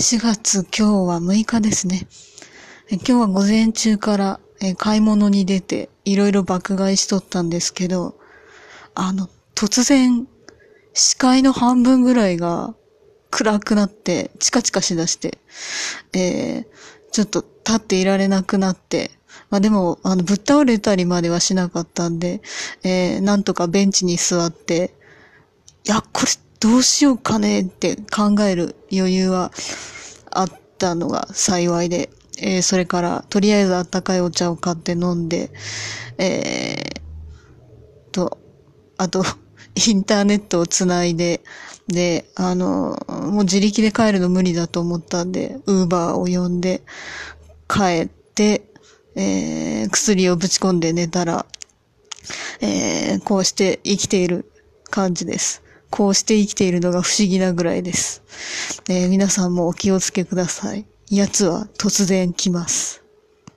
4月今日は6日ですね。今日は午前中から買い物に出ていろいろ爆買いしとったんですけど、あの、突然視界の半分ぐらいが暗くなってチカチカしだして、えー、ちょっと立っていられなくなって、まあでも、あの、ぶっ倒れたりまではしなかったんで、えー、なんとかベンチに座って、いや、これどうしようかねって考える余裕はあったのが幸いで、えー、それから、とりあえずあったかいお茶を買って飲んで、えー、と、あと、インターネットをつないで、で、あの、もう自力で帰るの無理だと思ったんで、ウーバーを呼んで、帰って、えー、薬をぶち込んで寝たら、えー、こうして生きている感じです。こうして生きているのが不思議なぐらいです。えー、皆さんもお気をつけください。奴は突然来ます。